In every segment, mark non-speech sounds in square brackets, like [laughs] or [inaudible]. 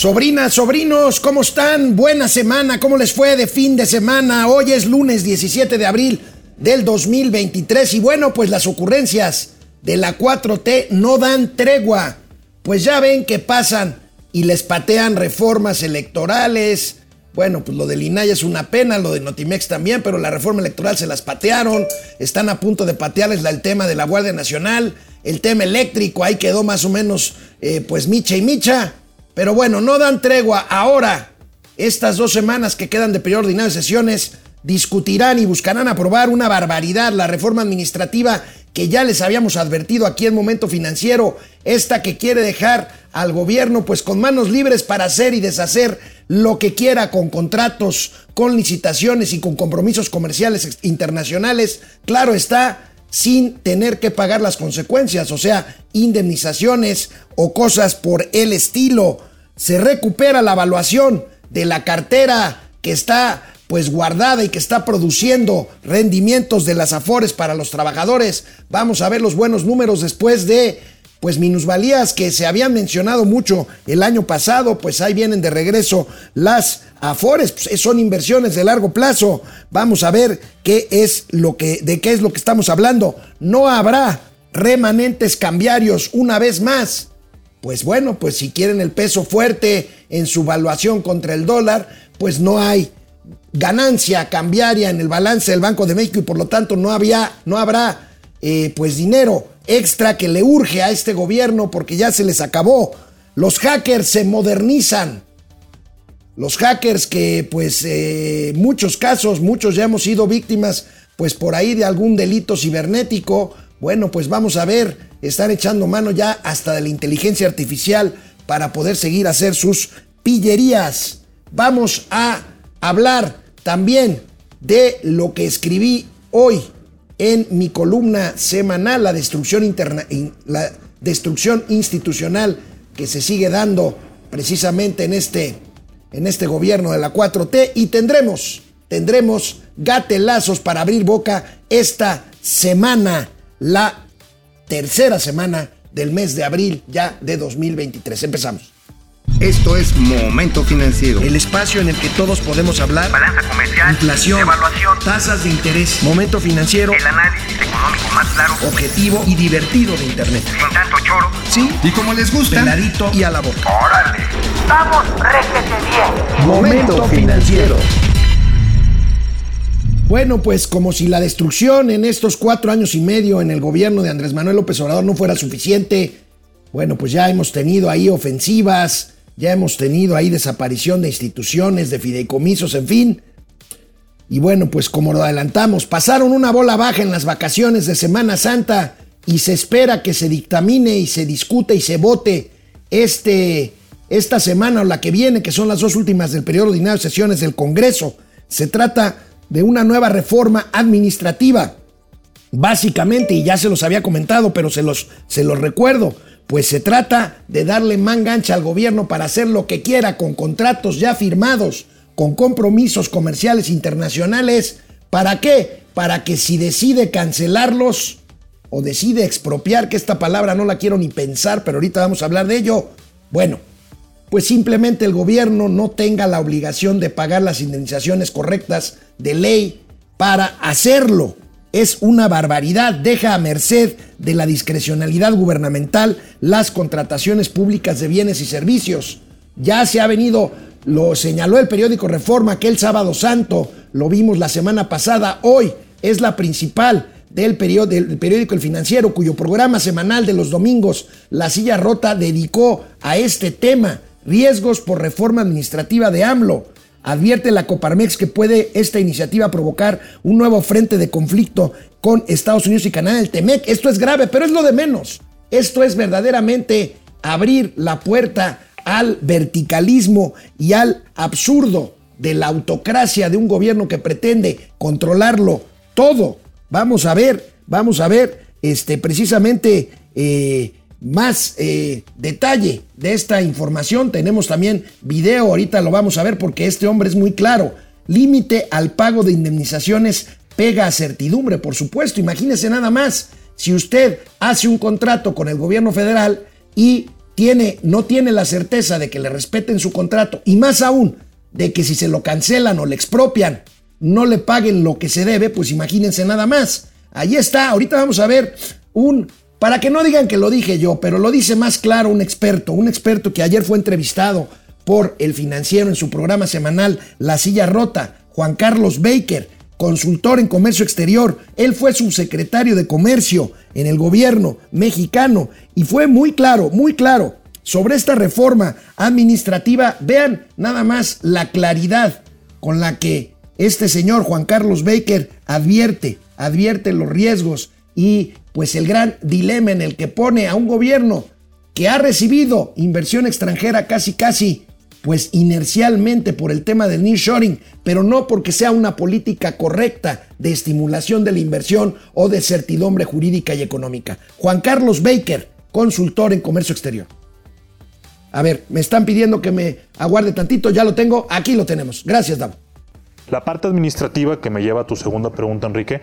Sobrinas, sobrinos, ¿cómo están? Buena semana, ¿cómo les fue de fin de semana? Hoy es lunes 17 de abril del 2023 y bueno, pues las ocurrencias de la 4T no dan tregua. Pues ya ven que pasan y les patean reformas electorales. Bueno, pues lo del INAI es una pena, lo de Notimex también, pero la reforma electoral se las patearon. Están a punto de patearles el tema de la Guardia Nacional, el tema eléctrico, ahí quedó más o menos eh, pues micha y micha. Pero bueno, no dan tregua. Ahora, estas dos semanas que quedan de periodo ordinario de sesiones, discutirán y buscarán aprobar una barbaridad, la reforma administrativa que ya les habíamos advertido aquí en Momento Financiero, esta que quiere dejar al gobierno pues con manos libres para hacer y deshacer lo que quiera con contratos, con licitaciones y con compromisos comerciales internacionales, claro está, sin tener que pagar las consecuencias, o sea, indemnizaciones o cosas por el estilo. Se recupera la evaluación de la cartera que está pues guardada y que está produciendo rendimientos de las afores para los trabajadores. Vamos a ver los buenos números después de pues minusvalías que se habían mencionado mucho el año pasado, pues ahí vienen de regreso las afores, pues son inversiones de largo plazo. Vamos a ver qué es lo que de qué es lo que estamos hablando. No habrá remanentes cambiarios una vez más. Pues bueno, pues si quieren el peso fuerte en su valuación contra el dólar, pues no hay ganancia cambiaria en el balance del Banco de México y por lo tanto no, había, no habrá eh, pues dinero extra que le urge a este gobierno porque ya se les acabó. Los hackers se modernizan. Los hackers que pues eh, muchos casos, muchos ya hemos sido víctimas pues por ahí de algún delito cibernético. Bueno, pues vamos a ver, están echando mano ya hasta de la inteligencia artificial para poder seguir hacer sus pillerías. Vamos a hablar también de lo que escribí hoy en mi columna semanal, la destrucción, interna, la destrucción institucional que se sigue dando precisamente en este, en este gobierno de la 4T y tendremos, tendremos gatelazos para abrir boca esta semana, la tercera semana del mes de abril ya de 2023. Empezamos. Esto es Momento Financiero. El espacio en el que todos podemos hablar. Balanza comercial. Inflación. Evaluación. Tasas de interés. Momento Financiero. El análisis económico más claro. Objetivo y divertido de Internet. Sin tanto choro. Sí. Y como les gusta. Peladito y a la boca. Órale. Vamos, réjete bien. Momento Financiero. Bueno, pues como si la destrucción en estos cuatro años y medio en el gobierno de Andrés Manuel López Obrador no fuera suficiente, bueno, pues ya hemos tenido ahí ofensivas, ya hemos tenido ahí desaparición de instituciones, de fideicomisos, en fin. Y bueno, pues como lo adelantamos, pasaron una bola baja en las vacaciones de Semana Santa y se espera que se dictamine y se discute y se vote este, esta semana o la que viene, que son las dos últimas del periodo ordinario de sesiones del Congreso. Se trata de una nueva reforma administrativa. Básicamente, y ya se los había comentado, pero se los, se los recuerdo, pues se trata de darle mangancha al gobierno para hacer lo que quiera con contratos ya firmados, con compromisos comerciales internacionales. ¿Para qué? Para que si decide cancelarlos o decide expropiar, que esta palabra no la quiero ni pensar, pero ahorita vamos a hablar de ello, bueno, pues simplemente el gobierno no tenga la obligación de pagar las indemnizaciones correctas de ley para hacerlo. Es una barbaridad, deja a merced de la discrecionalidad gubernamental las contrataciones públicas de bienes y servicios. Ya se ha venido, lo señaló el periódico Reforma aquel sábado santo, lo vimos la semana pasada, hoy es la principal del periódico El Financiero, cuyo programa semanal de los domingos, La Silla Rota, dedicó a este tema riesgos por reforma administrativa de AMLO. Advierte la Coparmex que puede esta iniciativa provocar un nuevo frente de conflicto con Estados Unidos y Canadá, el TEMEC. Esto es grave, pero es lo de menos. Esto es verdaderamente abrir la puerta al verticalismo y al absurdo de la autocracia de un gobierno que pretende controlarlo todo. Vamos a ver, vamos a ver, este, precisamente eh, más eh, detalle de esta información. Tenemos también video, ahorita lo vamos a ver porque este hombre es muy claro. Límite al pago de indemnizaciones pega a certidumbre, por supuesto. Imagínese nada más, si usted hace un contrato con el gobierno federal y tiene, no tiene la certeza de que le respeten su contrato y más aún de que si se lo cancelan o le expropian, no le paguen lo que se debe, pues imagínense nada más. Ahí está, ahorita vamos a ver un, para que no digan que lo dije yo, pero lo dice más claro un experto, un experto que ayer fue entrevistado por el financiero en su programa semanal La Silla Rota, Juan Carlos Baker, consultor en comercio exterior. Él fue subsecretario de comercio en el gobierno mexicano y fue muy claro, muy claro sobre esta reforma administrativa. Vean nada más la claridad con la que este señor Juan Carlos Baker advierte, advierte los riesgos y pues el gran dilema en el que pone a un gobierno que ha recibido inversión extranjera casi casi pues inercialmente por el tema del nearshoring, pero no porque sea una política correcta de estimulación de la inversión o de certidumbre jurídica y económica. Juan Carlos Baker, consultor en comercio exterior. A ver, me están pidiendo que me aguarde tantito, ya lo tengo, aquí lo tenemos. Gracias, Davo. La parte administrativa que me lleva a tu segunda pregunta, Enrique,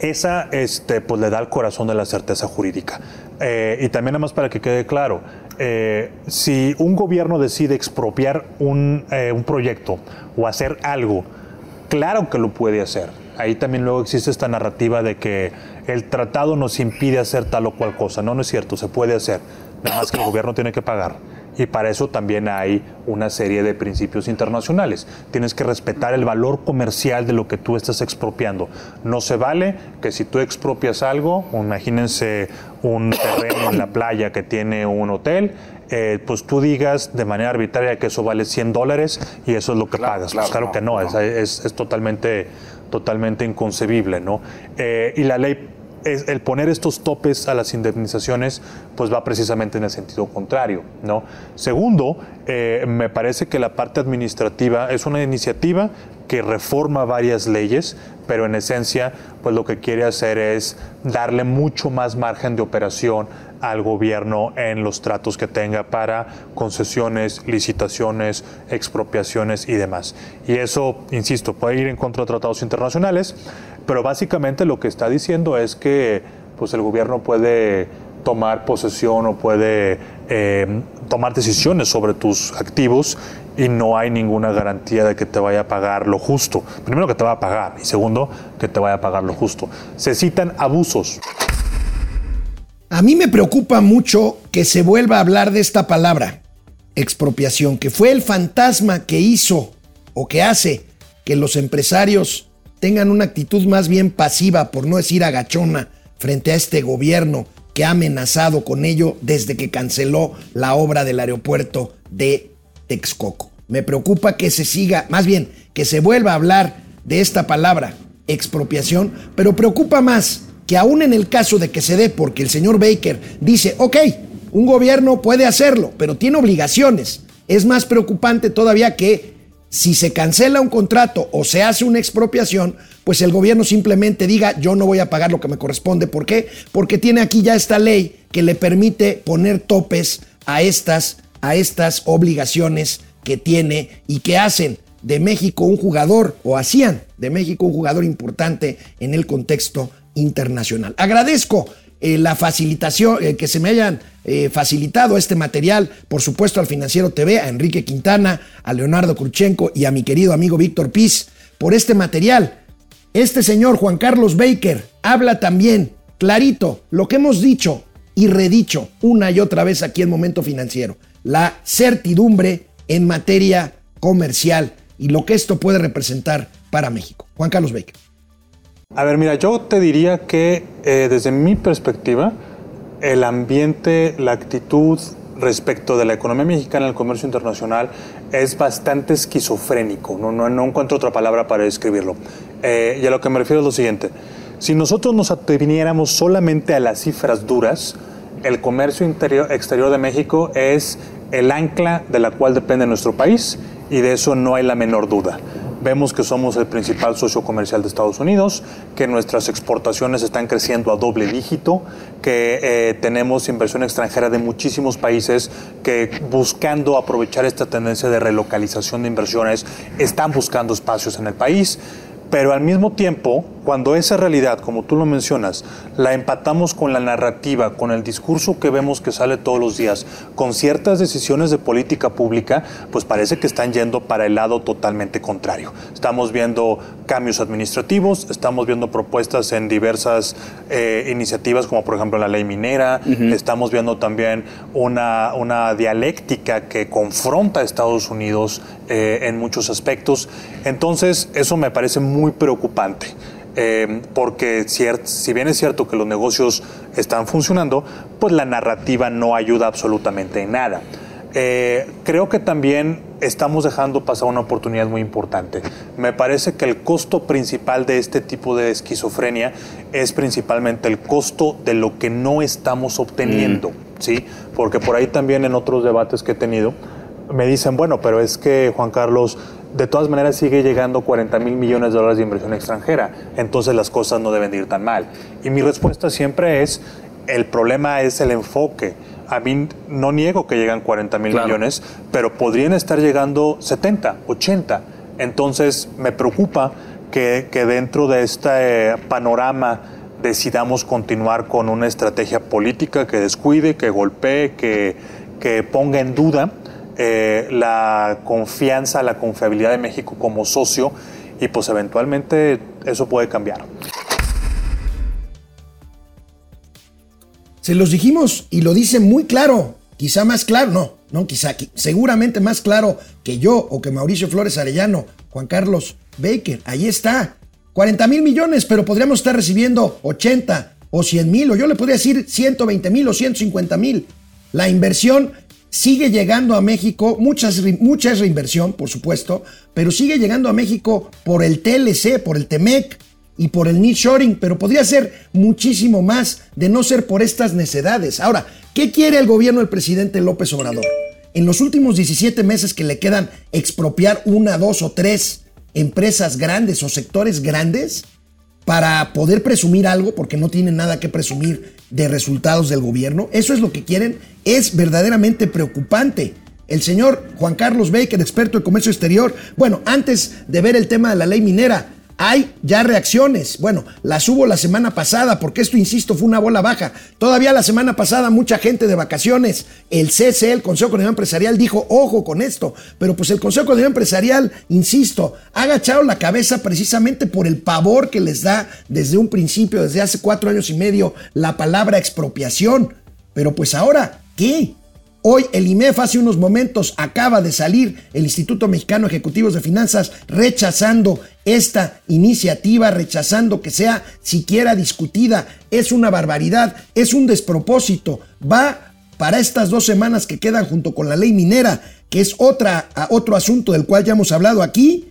esa este, pues le da el corazón de la certeza jurídica. Eh, y también nada para que quede claro, eh, si un gobierno decide expropiar un, eh, un proyecto o hacer algo, claro que lo puede hacer. Ahí también luego existe esta narrativa de que el tratado nos impide hacer tal o cual cosa. No, no es cierto, se puede hacer. Nada más que el gobierno tiene que pagar. Y para eso también hay una serie de principios internacionales. Tienes que respetar el valor comercial de lo que tú estás expropiando. No se vale que si tú expropias algo, imagínense un terreno en la playa que tiene un hotel, eh, pues tú digas de manera arbitraria que eso vale 100 dólares y eso es lo que pagas. pues claro que no, Es, es, totalmente, totalmente inconcebible, ¿no? Eh, y la ley el poner estos topes a las indemnizaciones pues va precisamente en el sentido contrario. ¿no? Segundo, eh, me parece que la parte administrativa es una iniciativa que reforma varias leyes, pero en esencia pues lo que quiere hacer es darle mucho más margen de operación al gobierno en los tratos que tenga para concesiones, licitaciones, expropiaciones y demás. Y eso, insisto, puede ir en contra de tratados internacionales, pero básicamente lo que está diciendo es que pues el gobierno puede tomar posesión o puede eh, tomar decisiones sobre tus activos y no hay ninguna garantía de que te vaya a pagar lo justo. Primero que te va a pagar y segundo que te vaya a pagar lo justo. Se citan abusos. A mí me preocupa mucho que se vuelva a hablar de esta palabra, expropiación, que fue el fantasma que hizo o que hace que los empresarios tengan una actitud más bien pasiva, por no decir agachona, frente a este gobierno que ha amenazado con ello desde que canceló la obra del aeropuerto de Texcoco. Me preocupa que se siga, más bien, que se vuelva a hablar de esta palabra, expropiación, pero preocupa más que aún en el caso de que se dé, porque el señor Baker dice, ok, un gobierno puede hacerlo, pero tiene obligaciones. Es más preocupante todavía que si se cancela un contrato o se hace una expropiación, pues el gobierno simplemente diga yo no voy a pagar lo que me corresponde. ¿Por qué? Porque tiene aquí ya esta ley que le permite poner topes a estas, a estas obligaciones que tiene y que hacen de México un jugador, o hacían de México un jugador importante en el contexto internacional. Agradezco eh, la facilitación, eh, que se me hayan eh, facilitado este material, por supuesto al Financiero TV, a Enrique Quintana, a Leonardo Kurchenko y a mi querido amigo Víctor Piz por este material. Este señor Juan Carlos Baker habla también clarito lo que hemos dicho y redicho una y otra vez aquí en Momento Financiero, la certidumbre en materia comercial y lo que esto puede representar para México. Juan Carlos Baker. A ver, mira, yo te diría que eh, desde mi perspectiva, el ambiente, la actitud respecto de la economía mexicana, el comercio internacional, es bastante esquizofrénico. No, no, no encuentro otra palabra para describirlo. Eh, y a lo que me refiero es lo siguiente. Si nosotros nos ateniéramos solamente a las cifras duras, el comercio interior, exterior de México es el ancla de la cual depende nuestro país y de eso no hay la menor duda. Vemos que somos el principal socio comercial de Estados Unidos, que nuestras exportaciones están creciendo a doble dígito, que eh, tenemos inversión extranjera de muchísimos países que buscando aprovechar esta tendencia de relocalización de inversiones están buscando espacios en el país Pero al mismo tiempo, cuando esa realidad, como tú lo mencionas, la empatamos con la narrativa, con el discurso que vemos que sale todos los días, con ciertas decisiones de política pública, pues parece que están yendo para el lado totalmente contrario. Estamos viendo cambios administrativos, estamos viendo propuestas en diversas eh, iniciativas, como por ejemplo la ley minera, estamos viendo también una, una dialéctica que confronta a Estados Unidos eh, en muchos aspectos. Entonces, eso me parece muy preocupante. eh, porque si bien es cierto que los negocios están funcionando, pues la narrativa no ayuda absolutamente en nada. Eh, creo que también estamos dejando pasar una oportunidad muy importante. Me parece que el costo principal de este tipo de esquizofrenia es principalmente el costo de lo que no estamos obteniendo, ¿sí? Porque por ahí también en otros debates que he tenido me dicen, bueno, pero es que Juan Carlos, de todas maneras sigue llegando 40 mil millones de dólares de inversión extranjera, entonces las cosas no deben de ir tan mal. Y mi respuesta siempre es, el problema es el enfoque. A mí no niego que llegan 40 mil Claro. millones, pero podrían estar llegando 70, 80. Entonces me preocupa que, que dentro de este eh, panorama decidamos continuar con una estrategia política que descuide, que golpee, que, que ponga en duda eh, la confianza, la confiabilidad de México como socio y pues eventualmente eso puede cambiar. Se los dijimos y lo dice muy claro, quizá más claro, no, no, quizá, qui- seguramente más claro que yo o que Mauricio Flores Arellano, Juan Carlos Baker, ahí está, 40 mil millones, pero podríamos estar recibiendo 80 o 100 mil, o yo le podría decir 120 mil o 150 mil. La inversión sigue llegando a México, muchas, mucha es reinversión, por supuesto, pero sigue llegando a México por el TLC, por el TEMEC, y por el nearshoring, pero podría ser muchísimo más de no ser por estas necedades. Ahora, ¿qué quiere el gobierno del presidente López Obrador? En los últimos 17 meses que le quedan expropiar una, dos o tres empresas grandes o sectores grandes para poder presumir algo, porque no tienen nada que presumir de resultados del gobierno. Eso es lo que quieren. Es verdaderamente preocupante. El señor Juan Carlos Baker, experto en comercio exterior, bueno, antes de ver el tema de la ley minera, hay ya reacciones. Bueno, las hubo la semana pasada, porque esto, insisto, fue una bola baja. Todavía la semana pasada mucha gente de vacaciones, el CCE, el Consejo Coordinador Empresarial, dijo, ojo con esto. Pero pues el Consejo Coordinador Empresarial, insisto, ha agachado la cabeza precisamente por el pavor que les da desde un principio, desde hace cuatro años y medio, la palabra expropiación. Pero pues ahora, ¿qué? Hoy el IMEF hace unos momentos acaba de salir el Instituto Mexicano de Ejecutivos de Finanzas rechazando esta iniciativa, rechazando que sea siquiera discutida. Es una barbaridad, es un despropósito. Va para estas dos semanas que quedan junto con la ley minera, que es otra, otro asunto del cual ya hemos hablado aquí.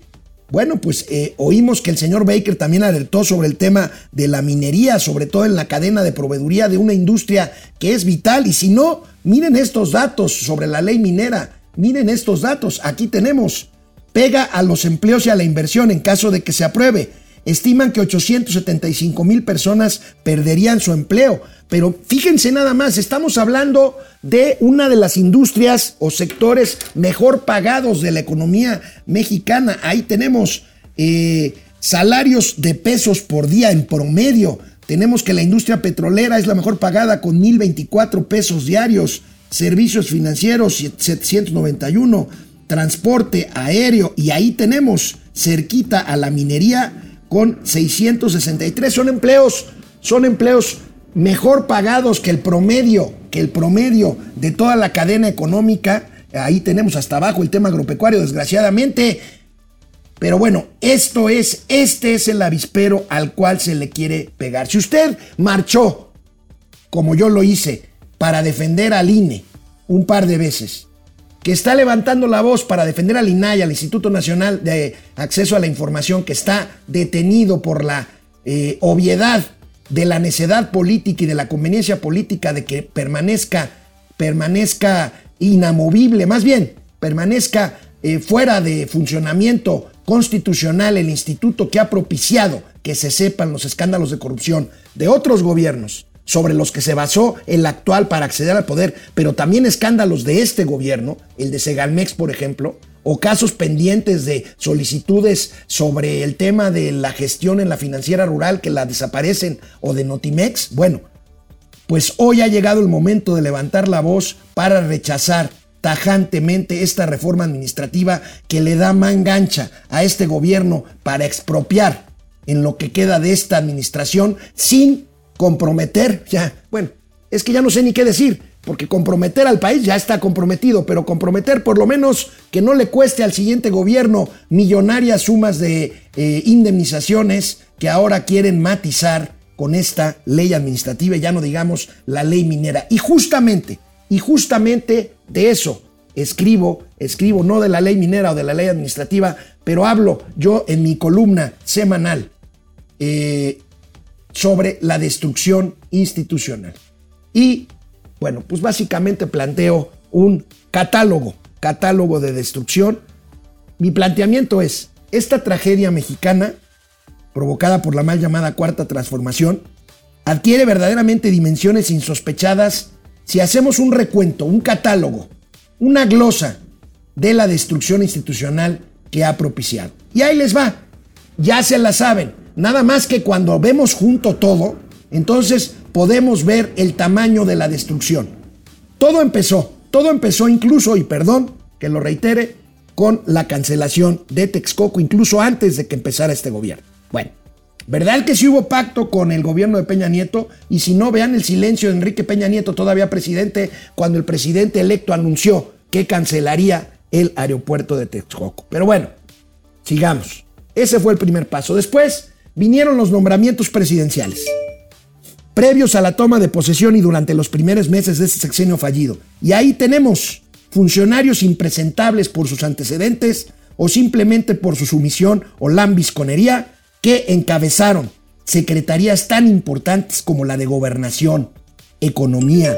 Bueno, pues eh, oímos que el señor Baker también alertó sobre el tema de la minería, sobre todo en la cadena de proveeduría de una industria que es vital. Y si no, miren estos datos sobre la ley minera. Miren estos datos. Aquí tenemos. Pega a los empleos y a la inversión en caso de que se apruebe. Estiman que 875 mil personas perderían su empleo. Pero fíjense nada más, estamos hablando de una de las industrias o sectores mejor pagados de la economía mexicana. Ahí tenemos eh, salarios de pesos por día en promedio. Tenemos que la industria petrolera es la mejor pagada con 1.024 pesos diarios. Servicios financieros 791. Transporte aéreo. Y ahí tenemos cerquita a la minería con 663. Son empleos, son empleos mejor pagados que el promedio, que el promedio de toda la cadena económica. Ahí tenemos hasta abajo el tema agropecuario, desgraciadamente. Pero bueno, esto es, este es el avispero al cual se le quiere pegar. Si usted marchó, como yo lo hice, para defender al INE un par de veces, que está levantando la voz para defender al INAI, al Instituto Nacional de Acceso a la Información, que está detenido por la eh, obviedad de la necedad política y de la conveniencia política de que permanezca, permanezca inamovible, más bien, permanezca eh, fuera de funcionamiento constitucional el instituto que ha propiciado que se sepan los escándalos de corrupción de otros gobiernos sobre los que se basó el actual para acceder al poder, pero también escándalos de este gobierno, el de Segalmex, por ejemplo, o casos pendientes de solicitudes sobre el tema de la gestión en la financiera rural que la desaparecen o de Notimex, bueno, pues hoy ha llegado el momento de levantar la voz para rechazar tajantemente esta reforma administrativa que le da mangancha a este gobierno para expropiar en lo que queda de esta administración sin comprometer, ya, bueno, es que ya no sé ni qué decir, porque comprometer al país ya está comprometido, pero comprometer por lo menos que no le cueste al siguiente gobierno millonarias sumas de eh, indemnizaciones que ahora quieren matizar con esta ley administrativa, ya no digamos la ley minera. Y justamente, y justamente de eso escribo, escribo no de la ley minera o de la ley administrativa, pero hablo yo en mi columna semanal eh, sobre la destrucción institucional. Y bueno, pues básicamente planteo un catálogo, catálogo de destrucción. Mi planteamiento es, esta tragedia mexicana, provocada por la mal llamada cuarta transformación, adquiere verdaderamente dimensiones insospechadas si hacemos un recuento, un catálogo, una glosa de la destrucción institucional que ha propiciado. Y ahí les va, ya se la saben, nada más que cuando vemos junto todo, entonces podemos ver el tamaño de la destrucción. Todo empezó, todo empezó incluso, y perdón que lo reitere, con la cancelación de Texcoco, incluso antes de que empezara este gobierno. Bueno, ¿verdad que sí hubo pacto con el gobierno de Peña Nieto? Y si no, vean el silencio de Enrique Peña Nieto, todavía presidente, cuando el presidente electo anunció que cancelaría el aeropuerto de Texcoco. Pero bueno, sigamos. Ese fue el primer paso. Después vinieron los nombramientos presidenciales previos a la toma de posesión y durante los primeros meses de este sexenio fallido. Y ahí tenemos funcionarios impresentables por sus antecedentes o simplemente por su sumisión o lambisconería que encabezaron secretarías tan importantes como la de gobernación, economía,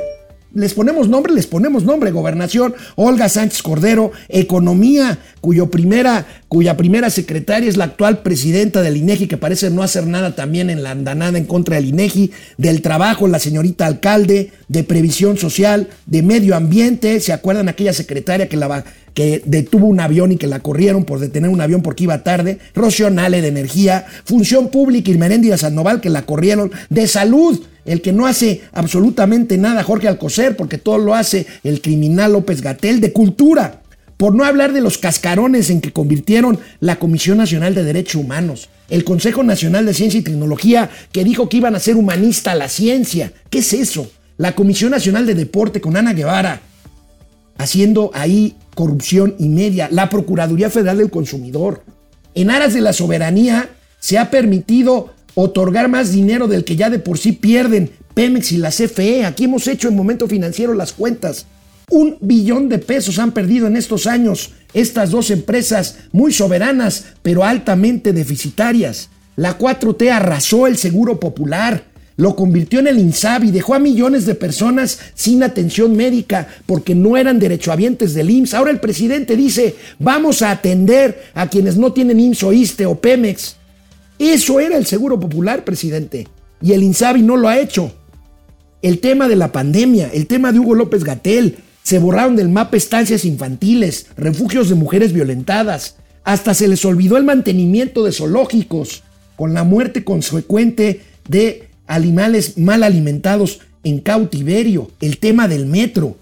les ponemos nombre, les ponemos nombre. Gobernación, Olga Sánchez Cordero. Economía, cuyo primera, cuya primera secretaria es la actual presidenta del INEGI, que parece no hacer nada también en la andanada en contra del INEGI. Del trabajo, la señorita alcalde. De previsión social, de medio ambiente. ¿Se acuerdan aquella secretaria que, la, que detuvo un avión y que la corrieron por detener un avión porque iba tarde? Rocío de energía. Función pública y Meréndira Sandoval, que la corrieron. De salud el que no hace absolutamente nada, Jorge Alcocer, porque todo lo hace el criminal López Gatel, de cultura, por no hablar de los cascarones en que convirtieron la Comisión Nacional de Derechos Humanos, el Consejo Nacional de Ciencia y Tecnología, que dijo que iban a ser humanista la ciencia. ¿Qué es eso? La Comisión Nacional de Deporte con Ana Guevara, haciendo ahí corrupción y media, la Procuraduría Federal del Consumidor. En aras de la soberanía se ha permitido otorgar más dinero del que ya de por sí pierden Pemex y la CFE. Aquí hemos hecho en momento financiero las cuentas. Un billón de pesos han perdido en estos años estas dos empresas muy soberanas, pero altamente deficitarias. La 4T arrasó el seguro popular, lo convirtió en el INSABI, dejó a millones de personas sin atención médica porque no eran derechohabientes del IMSS. Ahora el presidente dice, vamos a atender a quienes no tienen IMSS o ISTE o Pemex. Eso era el Seguro Popular, presidente. Y el INSABI no lo ha hecho. El tema de la pandemia, el tema de Hugo López Gatel, se borraron del mapa estancias infantiles, refugios de mujeres violentadas, hasta se les olvidó el mantenimiento de zoológicos, con la muerte consecuente de animales mal alimentados en cautiverio, el tema del metro,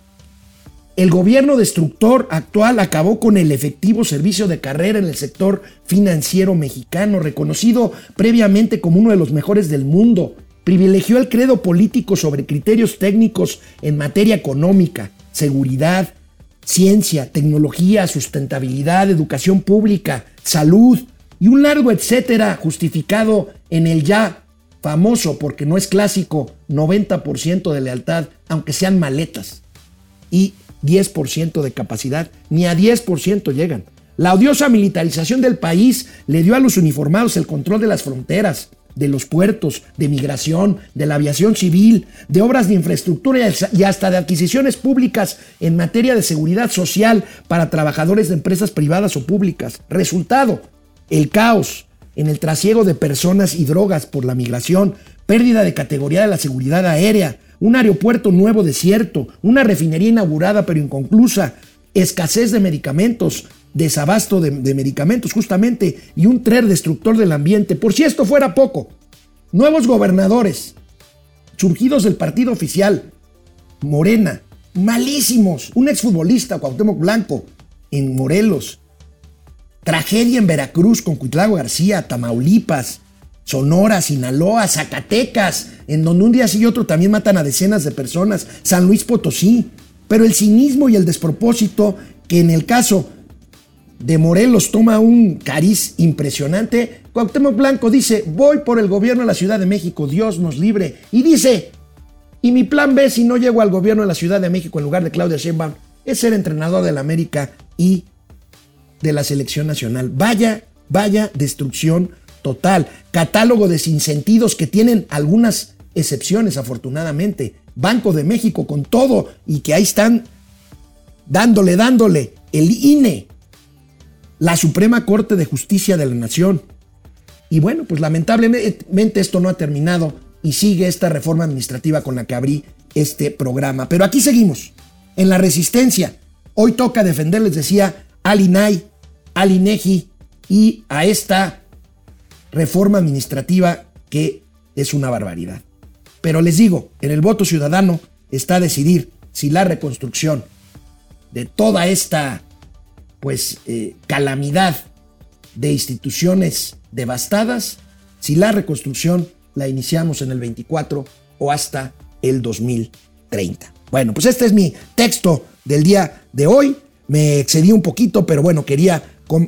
el gobierno destructor actual acabó con el efectivo servicio de carrera en el sector financiero mexicano, reconocido previamente como uno de los mejores del mundo. Privilegió el credo político sobre criterios técnicos en materia económica, seguridad, ciencia, tecnología, sustentabilidad, educación pública, salud y un largo etcétera justificado en el ya famoso, porque no es clásico, 90% de lealtad, aunque sean maletas. Y 10% de capacidad, ni a 10% llegan. La odiosa militarización del país le dio a los uniformados el control de las fronteras, de los puertos, de migración, de la aviación civil, de obras de infraestructura y hasta de adquisiciones públicas en materia de seguridad social para trabajadores de empresas privadas o públicas. Resultado, el caos en el trasiego de personas y drogas por la migración, pérdida de categoría de la seguridad aérea, un aeropuerto nuevo desierto, una refinería inaugurada pero inconclusa, escasez de medicamentos, desabasto de, de medicamentos justamente y un tren destructor del ambiente. Por si esto fuera poco, nuevos gobernadores surgidos del partido oficial, Morena, malísimos. Un exfutbolista, Cuauhtémoc Blanco, en Morelos. Tragedia en Veracruz con Cuitlago García, Tamaulipas, Sonora, Sinaloa, Zacatecas, en donde un día sí y otro también matan a decenas de personas, San Luis Potosí. Pero el cinismo y el despropósito que en el caso de Morelos toma un cariz impresionante, Cuauhtémoc Blanco dice, voy por el gobierno de la Ciudad de México, Dios nos libre. Y dice, y mi plan B si no llego al gobierno de la Ciudad de México en lugar de Claudia Sheinbaum es ser entrenador de la América y de la selección nacional. Vaya, vaya destrucción total. Catálogo de sinsentidos que tienen algunas excepciones, afortunadamente. Banco de México con todo y que ahí están dándole, dándole. El INE, la Suprema Corte de Justicia de la Nación. Y bueno, pues lamentablemente esto no ha terminado y sigue esta reforma administrativa con la que abrí este programa. Pero aquí seguimos, en la resistencia. Hoy toca defender, les decía, al INAI, al INEGI y a esta reforma administrativa que es una barbaridad. Pero les digo, en el voto ciudadano está decidir si la reconstrucción de toda esta pues eh, calamidad de instituciones devastadas, si la reconstrucción la iniciamos en el 24 o hasta el 2030. Bueno, pues este es mi texto del día de hoy. Me excedí un poquito, pero bueno, quería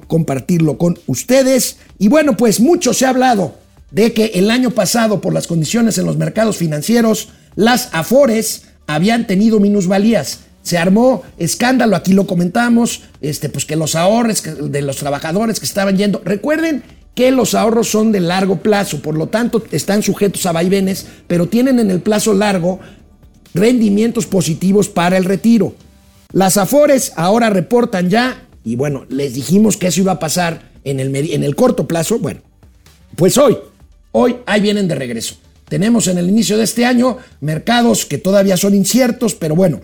compartirlo con ustedes. Y bueno, pues mucho se ha hablado de que el año pasado, por las condiciones en los mercados financieros, las Afores habían tenido minusvalías. Se armó escándalo, aquí lo comentamos, este, pues que los ahorros de los trabajadores que estaban yendo. Recuerden que los ahorros son de largo plazo, por lo tanto están sujetos a vaivenes, pero tienen en el plazo largo rendimientos positivos para el retiro. Las Afores ahora reportan ya, y bueno, les dijimos que eso iba a pasar en el, en el corto plazo, bueno, pues hoy, hoy ahí vienen de regreso. Tenemos en el inicio de este año mercados que todavía son inciertos, pero bueno,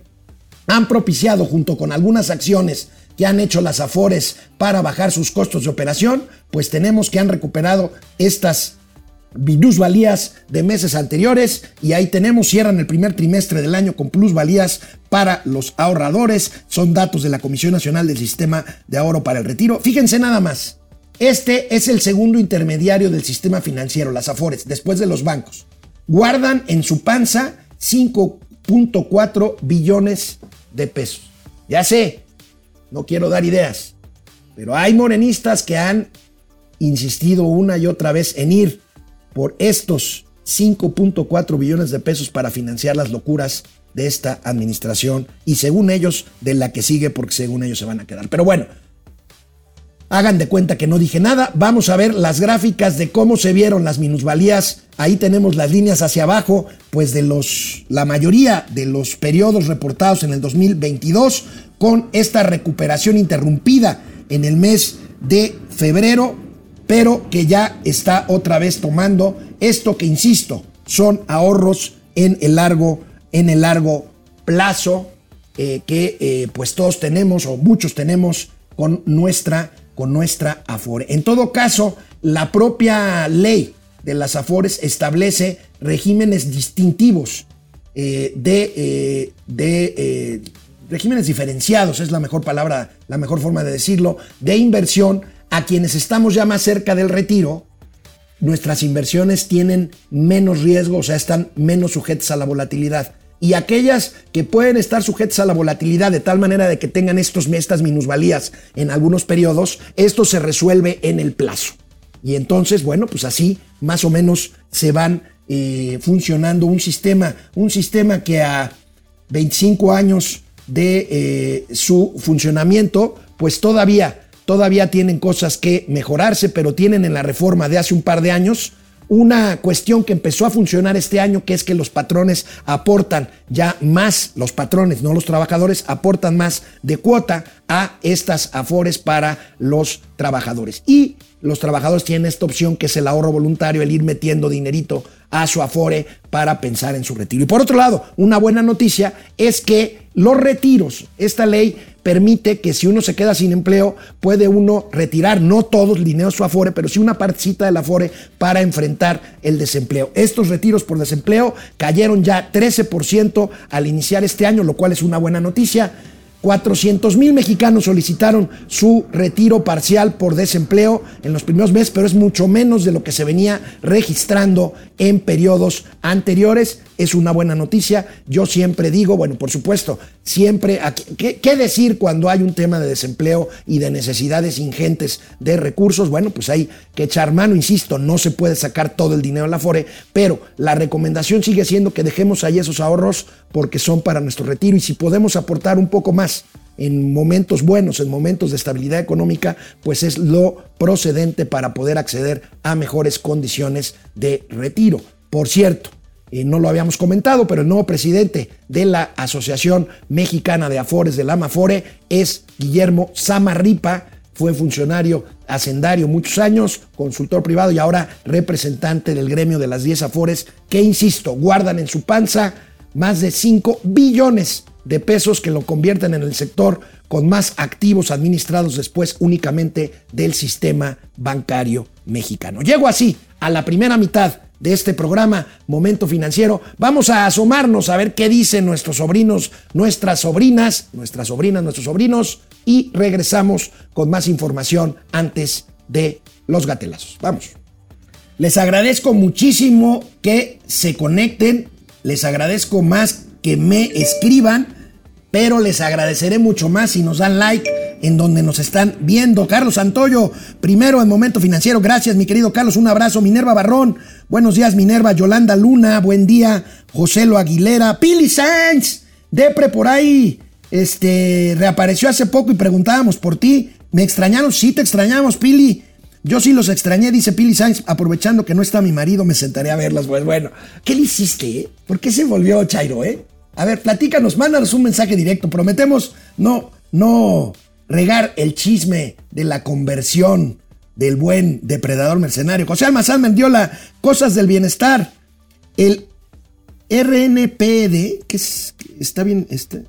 han propiciado junto con algunas acciones que han hecho las Afores para bajar sus costos de operación, pues tenemos que han recuperado estas minusvalías de meses anteriores y ahí tenemos, cierran el primer trimestre del año con plusvalías para los ahorradores, son datos de la Comisión Nacional del Sistema de Ahorro para el Retiro. Fíjense nada más, este es el segundo intermediario del sistema financiero, las Afores, después de los bancos. Guardan en su panza 5.4 billones de pesos. Ya sé, no quiero dar ideas, pero hay morenistas que han insistido una y otra vez en ir por estos 5.4 billones de pesos para financiar las locuras de esta administración y según ellos de la que sigue porque según ellos se van a quedar. Pero bueno, hagan de cuenta que no dije nada. Vamos a ver las gráficas de cómo se vieron las minusvalías. Ahí tenemos las líneas hacia abajo, pues de los la mayoría de los periodos reportados en el 2022 con esta recuperación interrumpida en el mes de febrero, pero que ya está otra vez tomando esto que insisto, son ahorros en el largo en el largo plazo eh, que eh, pues todos tenemos o muchos tenemos con nuestra con nuestra Afore. En todo caso, la propia ley de las Afores establece regímenes distintivos eh, de, de regímenes diferenciados, es la mejor palabra, la mejor forma de decirlo, de inversión a quienes estamos ya más cerca del retiro. Nuestras inversiones tienen menos riesgo, o sea, están menos sujetas a la volatilidad y aquellas que pueden estar sujetas a la volatilidad de tal manera de que tengan estos, estas minusvalías en algunos periodos, esto se resuelve en el plazo. Y entonces, bueno, pues así más o menos se van eh, funcionando un sistema, un sistema que a 25 años de eh, su funcionamiento, pues todavía, todavía tienen cosas que mejorarse, pero tienen en la reforma de hace un par de años una cuestión que empezó a funcionar este año, que es que los patrones aportan ya más, los patrones, no los trabajadores, aportan más de cuota a estas afores para los trabajadores. Y los trabajadores tienen esta opción que es el ahorro voluntario, el ir metiendo dinerito a su afore para pensar en su retiro. Y por otro lado, una buena noticia es que los retiros, esta ley permite que si uno se queda sin empleo, puede uno retirar, no todo el su Afore, pero sí una partecita del Afore para enfrentar el desempleo. Estos retiros por desempleo cayeron ya 13% al iniciar este año, lo cual es una buena noticia. 400 mil mexicanos solicitaron su retiro parcial por desempleo en los primeros meses, pero es mucho menos de lo que se venía registrando en periodos anteriores. Es una buena noticia. Yo siempre digo, bueno, por supuesto, siempre, ¿qué, ¿qué, decir cuando hay un tema de desempleo y de necesidades ingentes de recursos? Bueno, pues hay que echar mano, insisto, no se puede sacar todo el dinero de la FORE, pero la recomendación sigue siendo que dejemos ahí esos ahorros porque son para nuestro retiro y si podemos aportar un poco más en momentos buenos, en momentos de estabilidad económica, pues es lo procedente para poder acceder a mejores condiciones de retiro. Por cierto, y no lo habíamos comentado, pero el nuevo presidente de la Asociación Mexicana de Afores, de la AMAFORE, es Guillermo Samarripa, fue funcionario hacendario muchos años, consultor privado y ahora representante del gremio de las 10 Afores, que, insisto, guardan en su panza más de 5 billones de pesos que lo convierten en el sector con más activos administrados después únicamente del sistema bancario mexicano. Llego así a la primera mitad de este programa Momento Financiero. Vamos a asomarnos a ver qué dicen nuestros sobrinos, nuestras sobrinas, nuestras sobrinas, nuestros sobrinos y regresamos con más información antes de los gatelazos. Vamos. Les agradezco muchísimo que se conecten, les agradezco más que me escriban, pero les agradeceré mucho más si nos dan like en donde nos están viendo. Carlos Santoyo, primero en Momento Financiero. Gracias, mi querido Carlos. Un abrazo. Minerva Barrón. Buenos días, Minerva. Yolanda Luna. Buen día. José Lo Aguilera. Pili Sainz. Depre por ahí. Este, reapareció hace poco y preguntábamos por ti. ¿Me extrañaron? Sí, te extrañamos, Pili. Yo sí los extrañé, dice Pili Sainz, aprovechando que no está mi marido, me sentaré a verlas. Pues bueno, ¿qué le hiciste? Eh? ¿Por qué se volvió Chairo, eh? A ver, platícanos, mándanos un mensaje directo. Prometemos no, no regar el chisme de la conversión del buen depredador mercenario. José Almazán Mendiola, cosas del bienestar. El RNPD, que es, está bien, este,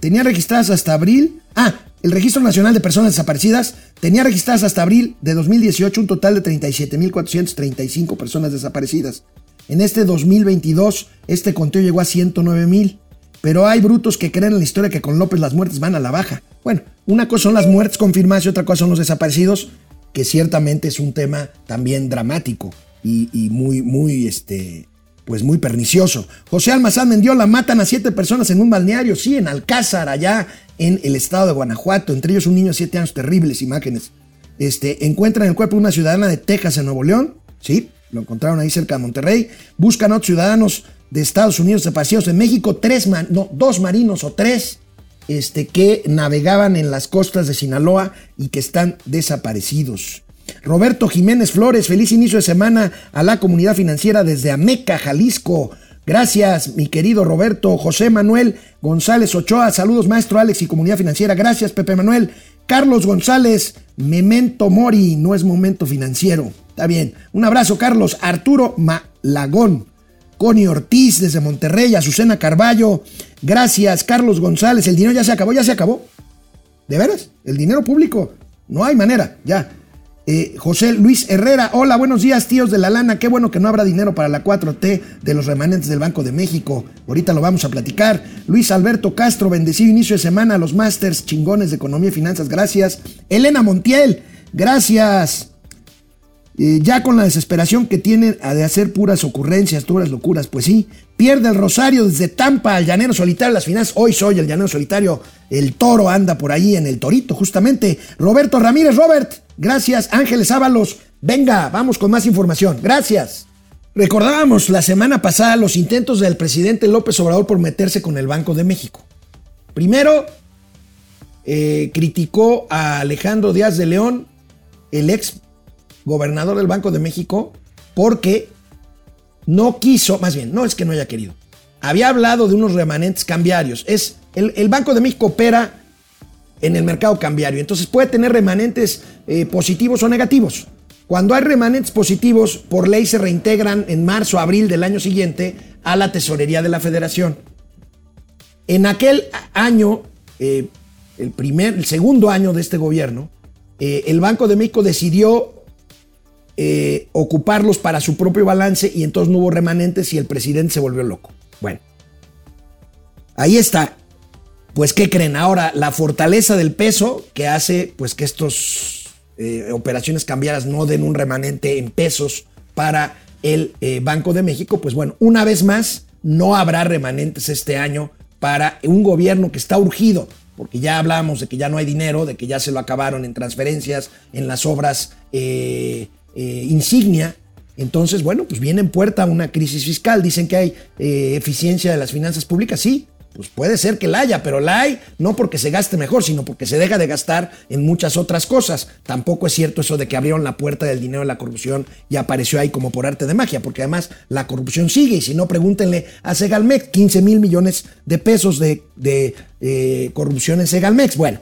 tenía registradas hasta abril. Ah, el Registro Nacional de Personas Desaparecidas tenía registradas hasta abril de 2018 un total de 37.435 personas desaparecidas. En este 2022, este conteo llegó a 109.000. Pero hay brutos que creen en la historia que con López las muertes van a la baja. Bueno, una cosa son las muertes confirmadas y otra cosa son los desaparecidos, que ciertamente es un tema también dramático y, muy, muy, este, pues muy pernicioso. José Almazán Mendiola matan a siete personas en un balneario, sí, en Alcázar, allá en el estado de Guanajuato, entre ellos un niño de siete años, terribles imágenes. Este, encuentran el cuerpo de una ciudadana de Texas en Nuevo León, sí, lo encontraron ahí cerca de Monterrey, buscan a otros ciudadanos de Estados Unidos desaparecidos en México, tres no, dos marinos o tres este, que navegaban en las costas de Sinaloa y que están desaparecidos. Roberto Jiménez Flores, feliz inicio de semana a la comunidad financiera desde Ameca, Jalisco. Gracias, mi querido Roberto. José Manuel González Ochoa, saludos maestro Alex y comunidad financiera. Gracias, Pepe Manuel. Carlos González, memento mori, no es momento financiero. Está bien. Un abrazo, Carlos. Arturo Malagón. Connie Ortiz desde Monterrey, Azucena Carballo, gracias, Carlos González, el dinero ya se acabó, ya se acabó. ¿De veras? El dinero público, no hay manera, ya. Eh, José Luis Herrera, hola, buenos días, tíos de la lana. Qué bueno que no habrá dinero para la 4T de los remanentes del Banco de México. Ahorita lo vamos a platicar. Luis Alberto Castro, bendecido inicio de semana a los másters chingones de Economía y Finanzas. Gracias. Elena Montiel, gracias ya con la desesperación que tiene de hacer puras ocurrencias, puras locuras, pues sí, pierde el Rosario desde Tampa al Llanero Solitario, las finanzas, hoy soy el Llanero Solitario, el toro anda por ahí en el torito, justamente. Roberto Ramírez, Robert, gracias. Ángeles Ábalos, venga, vamos con más información, gracias. Recordábamos la semana pasada los intentos del presidente López Obrador por meterse con el Banco de México. Primero, eh, criticó a Alejandro Díaz de León, el ex gobernador del Banco de México porque no quiso, más bien, no es que no haya querido. Había hablado de unos remanentes cambiarios. Es, el, Banco de México opera en el mercado cambiario, entonces puede tener remanentes eh, positivos o negativos. Cuando hay remanentes positivos, por ley se reintegran en marzo o abril del año siguiente a la tesorería de la federación. En aquel año, eh, el primer, el segundo año de este gobierno, eh, el Banco de México decidió eh, ocuparlos para su propio balance y entonces no hubo remanentes y el presidente se volvió loco. Bueno, ahí está. Pues, ¿qué creen? Ahora, la fortaleza del peso que hace pues que estas operaciones cambiadas no den un remanente en pesos para el Banco de México, pues bueno, una vez más, no habrá remanentes este año para un gobierno que está urgido, porque ya hablamos de que ya no hay dinero, de que ya se lo acabaron en transferencias, en las obras eh, eh, insignia. Entonces, bueno, pues viene en puerta una crisis fiscal. Dicen que hay eh, eficiencia de las finanzas públicas, sí, pues puede ser que la haya, pero la hay no porque se gaste mejor, sino porque se deja de gastar en muchas otras cosas. Tampoco es cierto eso de que abrieron la puerta del dinero de la corrupción y apareció ahí como por arte de magia, porque además la corrupción sigue. Y si no, pregúntenle a Segalmex, 15 mil millones de pesos de, eh, corrupción en Segalmex. Bueno,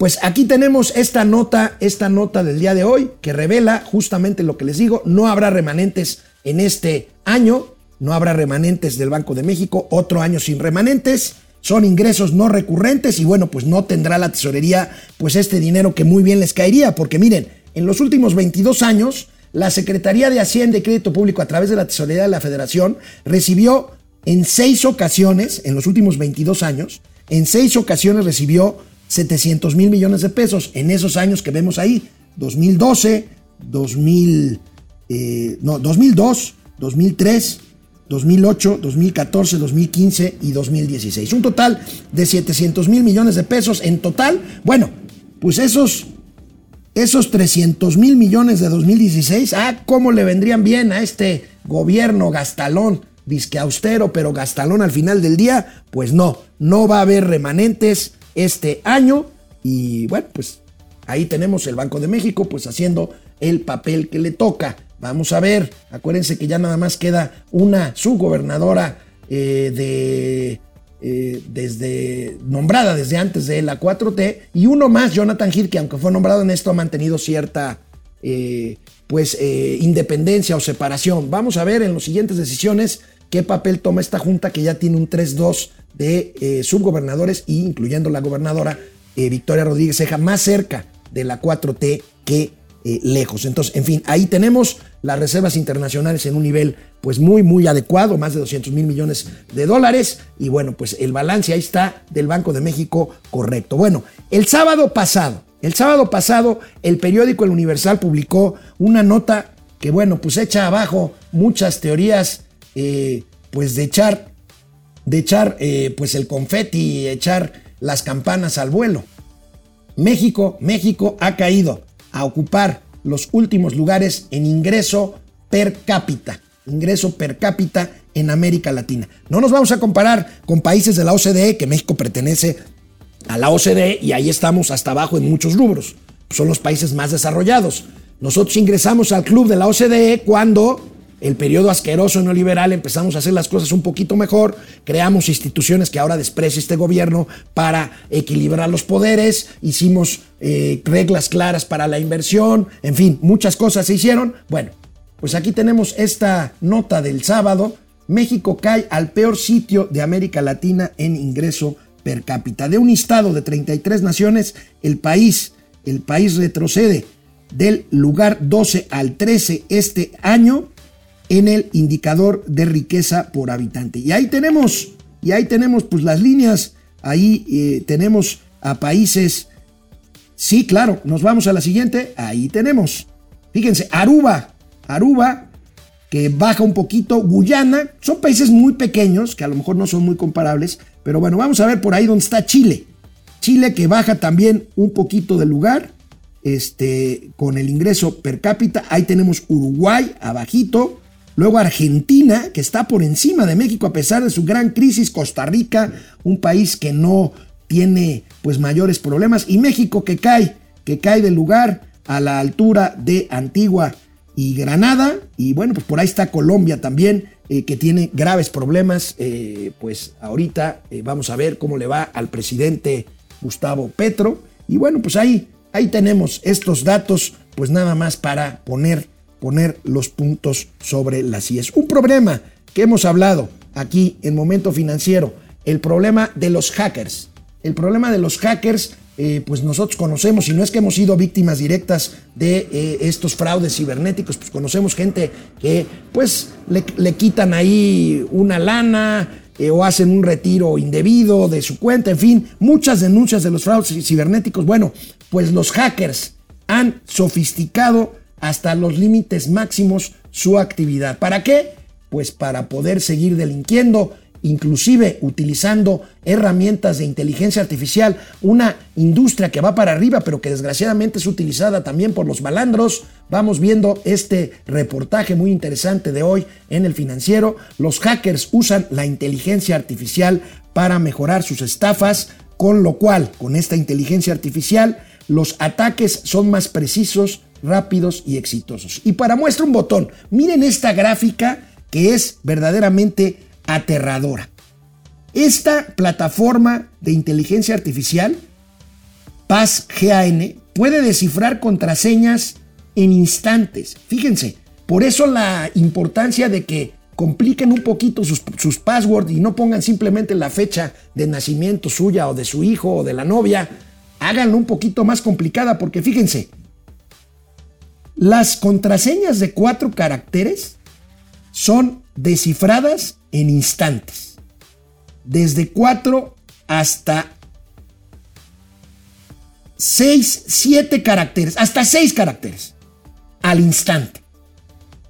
pues aquí tenemos esta nota, esta nota del día de hoy que revela justamente lo que les digo, no habrá remanentes en este año no habrá remanentes del Banco de México, otro año sin remanentes, son ingresos no recurrentes y bueno, pues no tendrá la tesorería pues este dinero que muy bien les caería, porque miren, en los últimos 22 años, la Secretaría de Hacienda y Crédito Público a través de la Tesorería de la Federación recibió en seis ocasiones, en los últimos 22 años, en seis ocasiones recibió 700 mil millones de pesos en esos años que vemos ahí, 2012, 2000, eh, no, 2002, 2003, 2008, 2014, 2015 y 2016. Un total de 700 mil millones de pesos en total. Bueno, pues esos, esos 300 mil millones de 2016, ah, ¿cómo le vendrían bien a este gobierno gastalón? Disque austero, pero gastalón al final del día. Pues no, no va a haber remanentes este año. Y bueno, pues ahí tenemos el Banco de México, pues haciendo el papel que le toca. Vamos a ver, acuérdense que ya nada más queda una subgobernadora eh, de, eh, desde, nombrada desde antes de la 4T y uno más, Jonathan Hill, que aunque fue nombrado en esto ha mantenido cierta eh, pues, independencia o separación. Vamos a ver en las siguientes decisiones qué papel toma esta junta que ya tiene un 3-2 de subgobernadores, incluyendo la gobernadora Victoria Rodríguez Ceja, más cerca de la 4T que lejos. Entonces, en fin, ahí tenemos las reservas internacionales en un nivel pues muy muy adecuado, más de 200 mil millones de dólares y bueno pues el balance ahí está del Banco de México correcto. Bueno, el sábado pasado, el sábado pasado el periódico El Universal publicó una nota que bueno pues echa abajo muchas teorías eh, pues de echar de echar eh, pues el confeti, echar las campanas al vuelo. México, México ha caído a ocupar los últimos lugares en ingreso per cápita. Ingreso per cápita en América Latina. No nos vamos a comparar con países de la OCDE, que México pertenece a la OCDE y ahí estamos hasta abajo en muchos rubros. Son los países más desarrollados. Nosotros ingresamos al club de la OCDE cuando el periodo asqueroso neoliberal empezamos a hacer las cosas un poquito mejor, creamos instituciones que ahora desprecia este gobierno para equilibrar los poderes, hicimos eh, reglas claras para la inversión, en fin, muchas cosas se hicieron. Bueno, pues aquí tenemos esta nota del sábado. México cae al peor sitio de América Latina en ingreso per cápita. De un estado de 33 naciones, el país, el país retrocede del lugar 12 al 13 este año en el indicador de riqueza por habitante. Y ahí tenemos, y ahí tenemos pues las líneas, ahí eh, tenemos a países, sí, claro, nos vamos a la siguiente, ahí tenemos, fíjense, Aruba, Aruba, que baja un poquito, Guyana, son países muy pequeños, que a lo mejor no son muy comparables, pero bueno, vamos a ver por ahí donde está Chile. Chile que baja también un poquito del lugar, este, con el ingreso per cápita. Ahí tenemos Uruguay abajito, Luego Argentina, que está por encima de México a pesar de su gran crisis. Costa Rica, un país que no tiene pues mayores problemas. Y México que cae, que cae del lugar a la altura de Antigua y Granada. Y bueno, pues por ahí está Colombia también, eh, que tiene graves problemas. Eh, pues ahorita eh, vamos a ver cómo le va al presidente Gustavo Petro. Y bueno, pues ahí, ahí tenemos estos datos, pues nada más para poner poner los puntos sobre las IES. Un problema que hemos hablado aquí en Momento Financiero, el problema de los hackers. el problema de los hackers, eh, pues nosotros conocemos, y no es que hemos sido víctimas directas de eh, estos fraudes cibernéticos, pues conocemos gente que pues le, le quitan ahí una lana eh, o hacen un retiro indebido de su cuenta, en fin, muchas denuncias de los fraudes cibernéticos. Bueno, pues los hackers han sofisticado hasta los límites máximos su actividad. ¿Para qué? Pues para poder seguir delinquiendo inclusive utilizando herramientas de inteligencia artificial, una industria que va para arriba, pero que desgraciadamente es utilizada también por los malandros. Vamos viendo este reportaje muy interesante de hoy en el financiero. Los hackers usan la inteligencia artificial para mejorar sus estafas, con lo cual, con esta inteligencia artificial, los ataques son más precisos, rápidos y exitosos. Y para muestra un botón, miren esta gráfica que es verdaderamente aterradora. Esta plataforma de inteligencia artificial, Paz GAN, puede descifrar contraseñas en instantes. Fíjense, por eso la importancia de que compliquen un poquito sus, sus passwords y no pongan simplemente la fecha de nacimiento suya o de su hijo o de la novia. Háganlo un poquito más complicada porque fíjense, las contraseñas de cuatro caracteres son descifradas en instantes. Desde 4 hasta 6, 7 caracteres, hasta 6 caracteres al instante.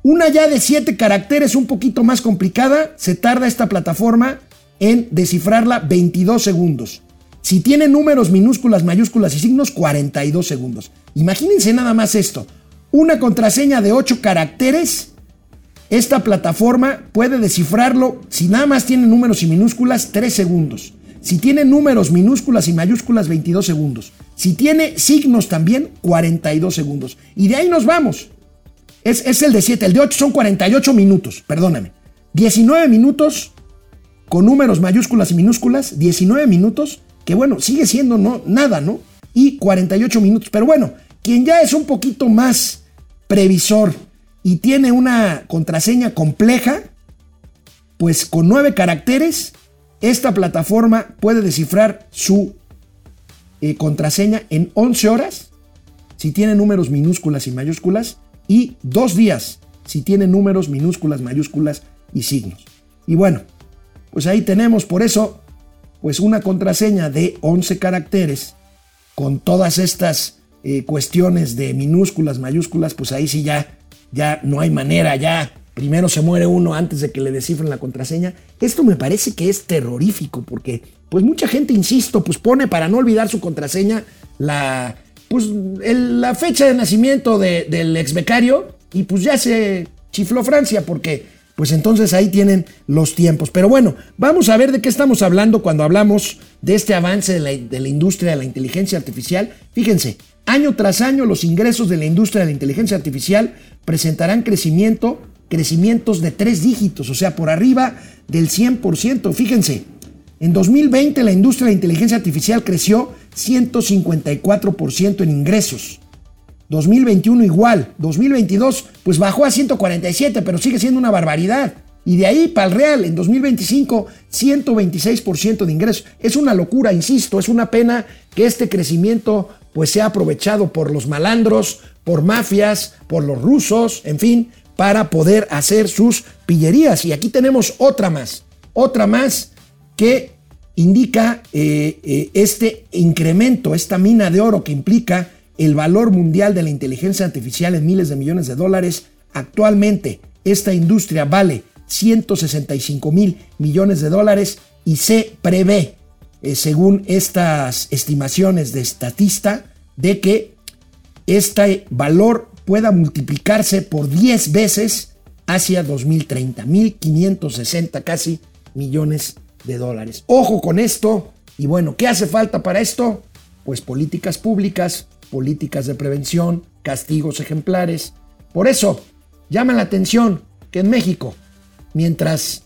Una ya de 7 caracteres un poquito más complicada, se tarda esta plataforma en descifrarla 22 segundos. Si tiene números, minúsculas, mayúsculas y signos, 42 segundos. Imagínense nada más esto. Una contraseña de 8 caracteres esta plataforma puede descifrarlo si nada más tiene números y minúsculas 3 segundos. Si tiene números, minúsculas y mayúsculas 22 segundos. Si tiene signos también 42 segundos. Y de ahí nos vamos. Es, es el de 7. El de 8 son 48 minutos, perdóname. 19 minutos con números, mayúsculas y minúsculas. 19 minutos, que bueno, sigue siendo no, nada, ¿no? Y 48 minutos. Pero bueno, quien ya es un poquito más previsor y tiene una contraseña compleja, pues con nueve caracteres, esta plataforma puede descifrar su eh, contraseña en 11 horas, si tiene números minúsculas y mayúsculas, y dos días, si tiene números minúsculas, mayúsculas y signos. Y bueno, pues ahí tenemos por eso, pues una contraseña de 11 caracteres, con todas estas eh, cuestiones de minúsculas, mayúsculas, pues ahí sí ya ya no hay manera, ya primero se muere uno antes de que le descifren la contraseña. Esto me parece que es terrorífico porque pues mucha gente, insisto, pues pone para no olvidar su contraseña la, pues, la fecha de nacimiento del ex becario y pues ya se chifló Francia porque pues entonces ahí tienen los tiempos. Pero bueno, vamos a ver de qué estamos hablando cuando hablamos de este avance de la, de la industria de la inteligencia artificial. Fíjense, Año tras año los ingresos de la industria de la inteligencia artificial presentarán crecimiento, crecimientos de tres dígitos, o sea, por arriba del 100%. Fíjense, en 2020 la industria de la inteligencia artificial creció 154% en ingresos. 2021 igual, 2022 pues bajó a 147, pero sigue siendo una barbaridad. Y de ahí para el real, en 2025, 126% de ingresos. Es una locura, insisto, es una pena que este crecimiento pues se ha aprovechado por los malandros, por mafias, por los rusos, en fin, para poder hacer sus pillerías. Y aquí tenemos otra más, otra más que indica eh, eh, este incremento, esta mina de oro que implica el valor mundial de la inteligencia artificial en miles de millones de dólares. Actualmente esta industria vale 165 mil millones de dólares y se prevé eh, según estas estimaciones de Statista, de que este valor pueda multiplicarse por 10 veces hacia 2030, 1.560 casi millones de dólares. Ojo con esto. Y bueno, ¿qué hace falta para esto? Pues políticas públicas, políticas de prevención, castigos ejemplares. Por eso, llama la atención que en México, mientras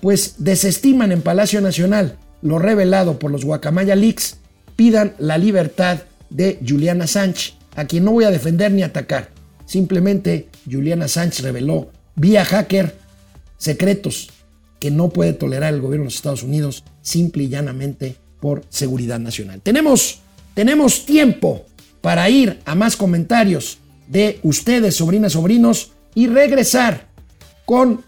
pues desestiman en Palacio Nacional lo revelado por los Guacamaya Leaks, pidan la libertad de Juliana Sánchez, a quien no voy a defender ni atacar. Simplemente Juliana Sánchez reveló vía hacker secretos que no puede tolerar el gobierno de los Estados Unidos, simple y llanamente por Seguridad Nacional. Tenemos, tenemos tiempo para ir a más comentarios de ustedes, sobrinas, sobrinos, y regresar con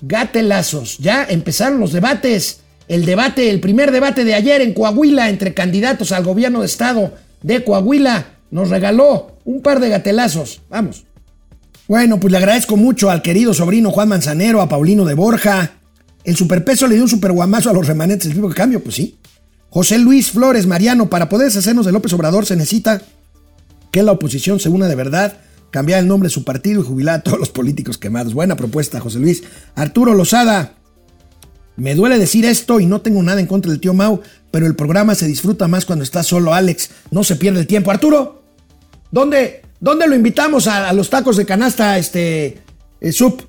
gatelazos. Ya empezaron los debates. El debate, el primer debate de ayer en Coahuila entre candidatos al gobierno de estado de Coahuila nos regaló un par de gatelazos. Vamos. Bueno, pues le agradezco mucho al querido sobrino Juan Manzanero, a Paulino de Borja. El superpeso le dio un superguamazo a los remanentes del tipo de cambio, pues sí. José Luis Flores Mariano, para poder deshacernos de López Obrador se necesita que la oposición se una de verdad, cambiar el nombre de su partido y jubilar a todos los políticos quemados. Buena propuesta, José Luis. Arturo Lozada, me duele decir esto y no tengo nada en contra del tío Mau, pero el programa se disfruta más cuando está solo Alex. No se pierde el tiempo. Arturo, ¿dónde, dónde lo invitamos a, los tacos de canasta, este, eh, Sup?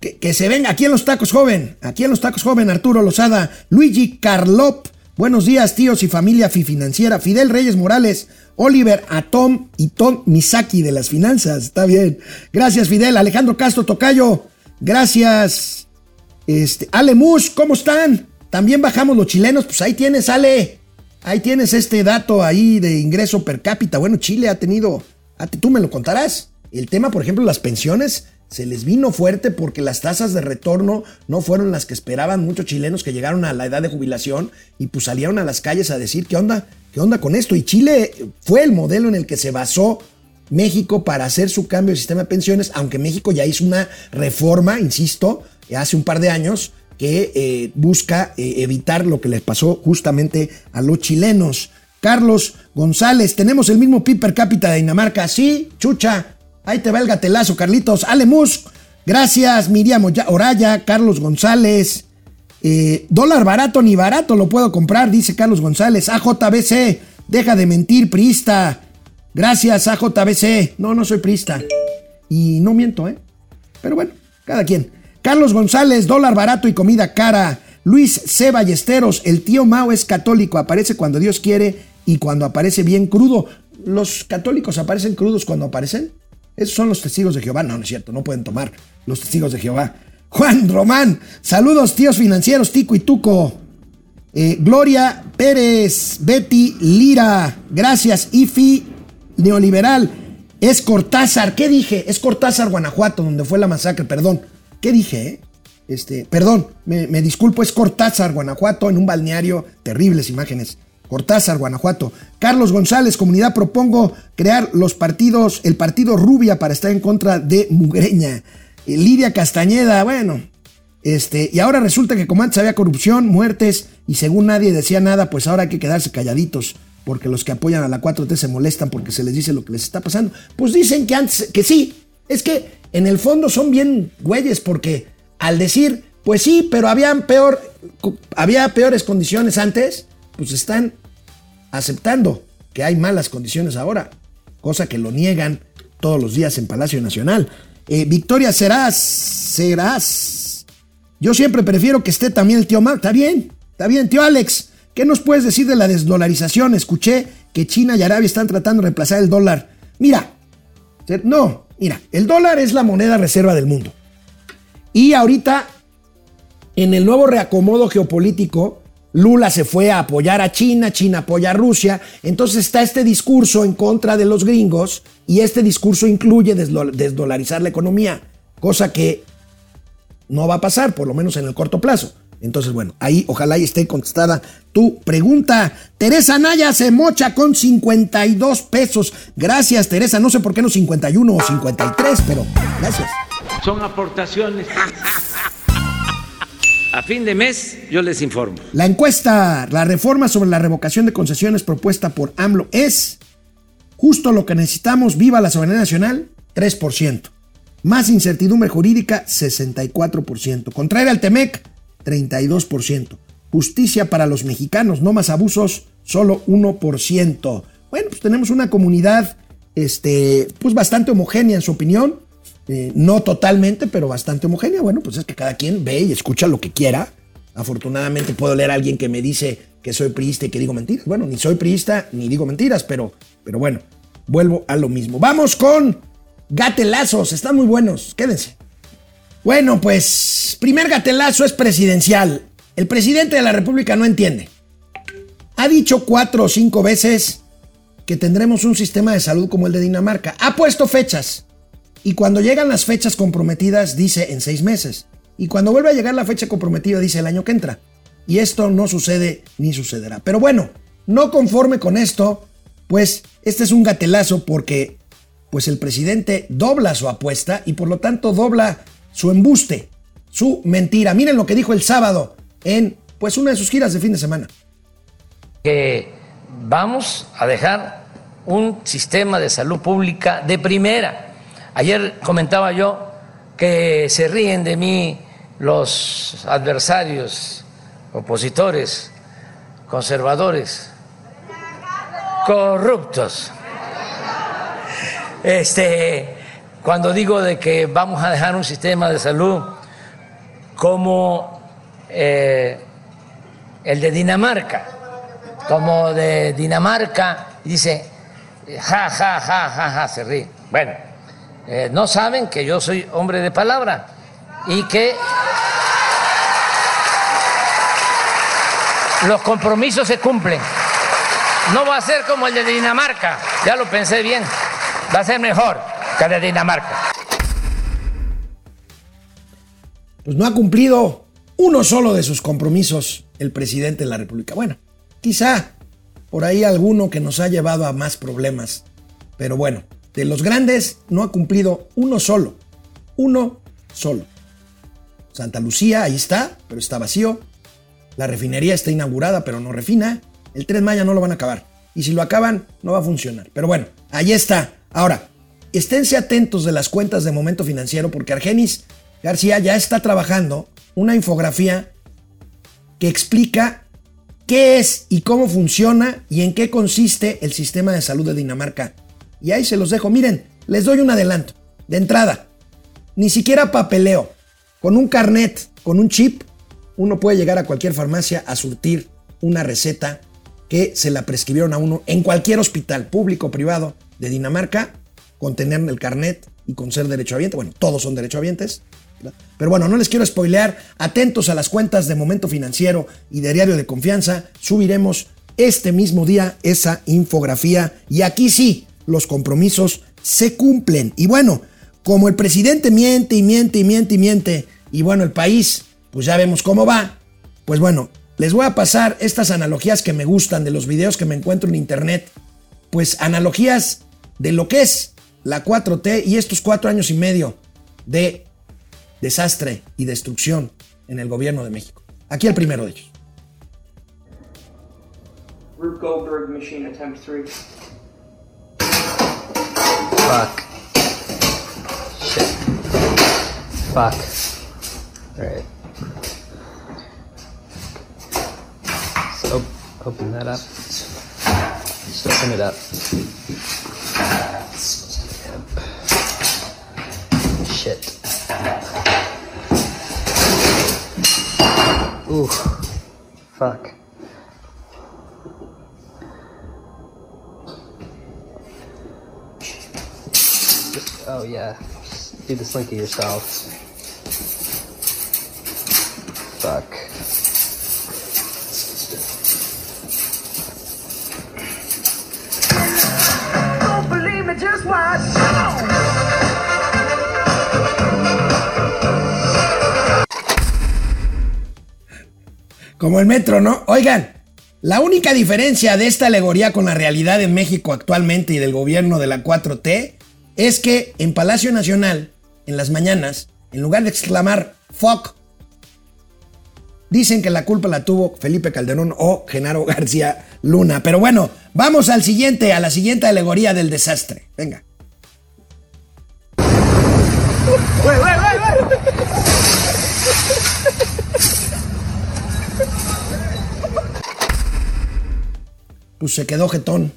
Que, se venga aquí en los tacos joven, aquí en los tacos joven, Arturo Lozada, Luigi Carlop, buenos días tíos y familia financiera, Fidel Reyes Morales, Oliver Atom y Tom Misaki de las finanzas, está bien, gracias Fidel, Alejandro Castro Tocayo, gracias, este, Ale Mush, ¿cómo están? También bajamos los chilenos, pues ahí tienes, Ale, ahí tienes este dato ahí de ingreso per cápita, bueno, Chile ha tenido, tú me lo contarás, el tema, por ejemplo, las pensiones, se les vino fuerte porque las tasas de retorno no fueron las que esperaban muchos chilenos que llegaron a la edad de jubilación y pues salieron a las calles a decir qué onda, qué onda con esto. Y Chile fue el modelo en el que se basó México para hacer su cambio de sistema de pensiones, aunque México ya hizo una reforma, insisto, hace un par de años, que eh, busca eh, evitar lo que les pasó justamente a los chilenos. Carlos González, tenemos el mismo PIB per cápita de Dinamarca. Sí, chucha, Ahí te va el gatelazo, Carlitos. Alemus, gracias. Miriam Oraya, Carlos González. Eh, dólar barato ni barato lo puedo comprar, dice Carlos González. AJBC, deja de mentir, priista. Gracias, AJBC. No, no soy priista. Y no miento, ¿eh? Pero bueno, cada quien. Carlos González, dólar barato y comida cara. Luis C. Ballesteros, el tío Mao es católico, aparece cuando Dios quiere y cuando aparece bien crudo. ¿Los católicos aparecen crudos cuando aparecen? Esos son los testigos de Jehová. No, no es cierto, no pueden tomar los testigos de Jehová. [laughs] Juan Román, saludos tíos financieros, Tico y Tuco. Eh, Gloria Pérez, Betty Lira, gracias. Ifi Neoliberal, es Cortázar. ¿Qué dije? Es Cortázar, Guanajuato, donde fue la masacre, perdón. ¿Qué dije? Eh? Este, perdón, me, me disculpo, es Cortázar, Guanajuato, en un balneario, terribles imágenes. Cortázar, Guanajuato. Carlos González, comunidad, propongo crear los partidos, el partido Rubia para estar en contra de Mugreña. Eh, Lidia Castañeda, bueno, este, y ahora resulta que como antes había corrupción, muertes, y según nadie decía nada, pues ahora hay que quedarse calladitos, porque los que apoyan a la 4T se molestan porque se les dice lo que les está pasando. Pues dicen que antes, que sí, es que en el fondo son bien güeyes, porque al decir, pues sí, pero habían peor, había peores condiciones antes, pues están aceptando que hay malas condiciones ahora, cosa que lo niegan todos los días en Palacio Nacional. Eh, Victoria Serás, Serás. Yo siempre prefiero que esté también el tío Mark. Está bien, está bien, tío Alex. ¿Qué nos puedes decir de la desdolarización? Escuché que China y Arabia están tratando de reemplazar el dólar. Mira, no, mira, el dólar es la moneda reserva del mundo. Y ahorita, en el nuevo reacomodo geopolítico, Lula se fue a apoyar a China, China apoya a Rusia, entonces está este discurso en contra de los gringos y este discurso incluye desdolarizar la economía, cosa que no va a pasar, por lo menos en el corto plazo. Entonces, bueno, ahí ojalá y esté contestada tu pregunta. Teresa Naya se mocha con 52 pesos. Gracias, Teresa. No sé por qué no 51 o 53, pero gracias. Son aportaciones. A fin de mes yo les informo. La encuesta, la reforma sobre la revocación de concesiones propuesta por AMLO es justo lo que necesitamos, viva la soberanía nacional, 3%. Más incertidumbre jurídica, 64%. Contraer al TEMEC, 32%. Justicia para los mexicanos, no más abusos, solo 1%. Bueno, pues tenemos una comunidad este, pues bastante homogénea en su opinión. Eh, no totalmente, pero bastante homogénea. Bueno, pues es que cada quien ve y escucha lo que quiera. Afortunadamente puedo leer a alguien que me dice que soy priista y que digo mentiras. Bueno, ni soy priista ni digo mentiras, pero, pero bueno, vuelvo a lo mismo. Vamos con gatelazos, están muy buenos, quédense. Bueno, pues primer gatelazo es presidencial. El presidente de la República no entiende. Ha dicho cuatro o cinco veces que tendremos un sistema de salud como el de Dinamarca. Ha puesto fechas. Y cuando llegan las fechas comprometidas, dice en seis meses. Y cuando vuelve a llegar la fecha comprometida, dice el año que entra. Y esto no sucede ni sucederá. Pero bueno, no conforme con esto, pues este es un gatelazo porque pues el presidente dobla su apuesta y por lo tanto dobla su embuste, su mentira. Miren lo que dijo el sábado en pues una de sus giras de fin de semana. Que vamos a dejar un sistema de salud pública de primera. Ayer comentaba yo que se ríen de mí los adversarios, opositores, conservadores, corruptos. Este, cuando digo de que vamos a dejar un sistema de salud como eh, el de Dinamarca, como de Dinamarca, dice, ja, ja, ja, ja, ja, se ríe. Bueno, eh, no saben que yo soy hombre de palabra y que los compromisos se cumplen. No va a ser como el de Dinamarca, ya lo pensé bien, va a ser mejor de Dinamarca. Pues no ha cumplido uno solo de sus compromisos el presidente de la República. Bueno, quizá por ahí alguno que nos ha llevado a más problemas. Pero bueno, de los grandes no ha cumplido uno solo. Uno solo. Santa Lucía, ahí está, pero está vacío. La refinería está inaugurada, pero no refina. El 3 Maya no lo van a acabar. Y si lo acaban, no va a funcionar. Pero bueno, ahí está. Ahora, esténse atentos de las cuentas de momento financiero porque Argenis García ya está trabajando una infografía que explica qué es y cómo funciona y en qué consiste el sistema de salud de Dinamarca. Y ahí se los dejo. Miren, les doy un adelanto. De entrada, ni siquiera papeleo. Con un carnet, con un chip, uno puede llegar a cualquier farmacia a surtir una receta que se la prescribieron a uno en cualquier hospital público o privado de Dinamarca con tener el carnet y con ser derechohabiente. Bueno, todos son derechohabientes. Pero bueno, no les quiero spoilear. Atentos a las cuentas de Momento Financiero y de Diario de Confianza. Subiremos este mismo día esa infografía. Y aquí sí, los compromisos se cumplen. Y bueno, como el presidente miente y miente y miente y miente, y bueno, el país, pues ya vemos cómo va. Pues bueno, les voy a pasar estas analogías que me gustan de los videos que me encuentro en internet. Pues analogías de lo que es la 4T y estos cuatro años y medio de desastre y destrucción en el gobierno de México. Aquí el primero de ellos. Rube Goldberg, machine attempt three. Fuck. Shit. Fuck. Alright. So op- open that up. Just open it up. Shit. Ooh. Fuck. Oh yeah. Do the slinky yourself. Fuck. Just watch. Como el metro, ¿no? Oigan, la única diferencia de esta alegoría con la realidad en México actualmente y del gobierno de la 4T es que en Palacio Nacional, en las mañanas, en lugar de exclamar fuck, dicen que la culpa la tuvo Felipe Calderón o Genaro [laughs] García Luna. Pero bueno, vamos al siguiente, a la siguiente alegoría del desastre. Venga. Pues se quedó jetón.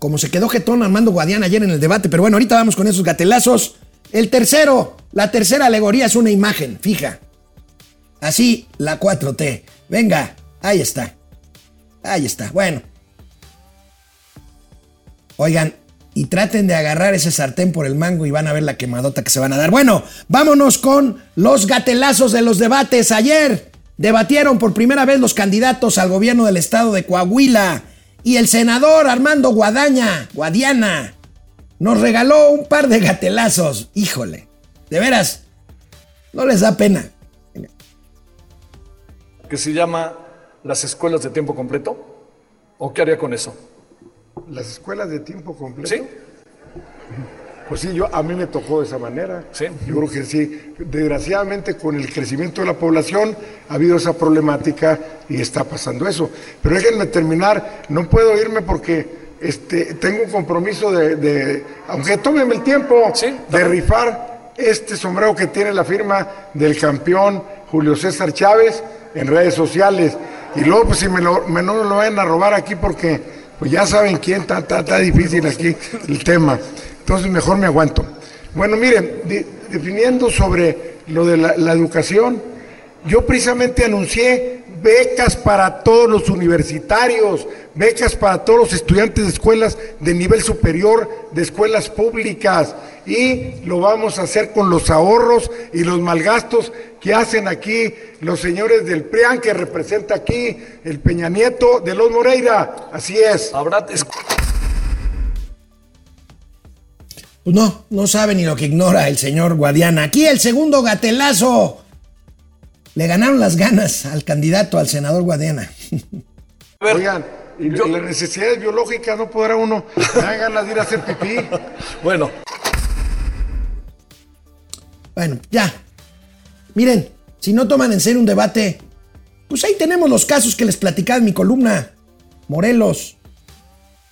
Como se quedó jetón Armando Guadiana ayer en el debate, pero bueno, ahorita vamos con esos gatelazos. El tercero, la tercera alegoría es una imagen, fija. Así, la 4T. Venga, ahí está. Ahí está, bueno. Oigan, y traten de agarrar ese sartén por el mango y van a ver la quemadota que se van a dar. Bueno, vámonos con los gatelazos de los debates. Ayer, debatieron por primera vez los candidatos al gobierno del estado de Coahuila y el senador Armando Guadaña, Guadiana, nos regaló un par de gatelazos. Híjole, de veras, no les da pena. que se llama las escuelas de tiempo completo? ¿O qué haría con eso? ¿Las escuelas de tiempo completo? ¿Sí? Pues sí, yo, a mí me tocó de esa manera. Sí. Yo creo que sí. Desgraciadamente, con el crecimiento de la población, ha habido esa problemática y está pasando eso. Pero déjenme terminar. No puedo irme porque este, tengo un compromiso de, de- aunque tómenme el tiempo, Sí, de rifar este sombrero que tiene la firma del campeón Julio César Chávez en redes sociales. Y luego, pues si me, lo, me no lo vayan a robar aquí porque pues ya saben quién, está, está, está difícil aquí el tema. Entonces mejor me aguanto. Bueno, miren, de- definiendo sobre lo de la, la educación, yo precisamente anuncié becas para todos los universitarios, becas para todos los estudiantes de escuelas de nivel superior, de escuelas públicas, y lo vamos a hacer con los ahorros y los malgastos que hacen aquí los señores del PRIAN, que representa aquí el Peña Nieto de los Moreira. Así es. Habrá Pues no, no sabe ni lo que ignora el señor Guadiana. Aquí el segundo gatelazo. Le ganaron las ganas al candidato, al senador Guadiana. Oigan, y yo- las necesidades biológicas no podrá uno, me dan ganas de ir a hacer pipí. [laughs] Bueno, Bueno, ya. Miren, si no toman en serio un debate, pues ahí tenemos los casos que les platicaba en mi columna. Morelos,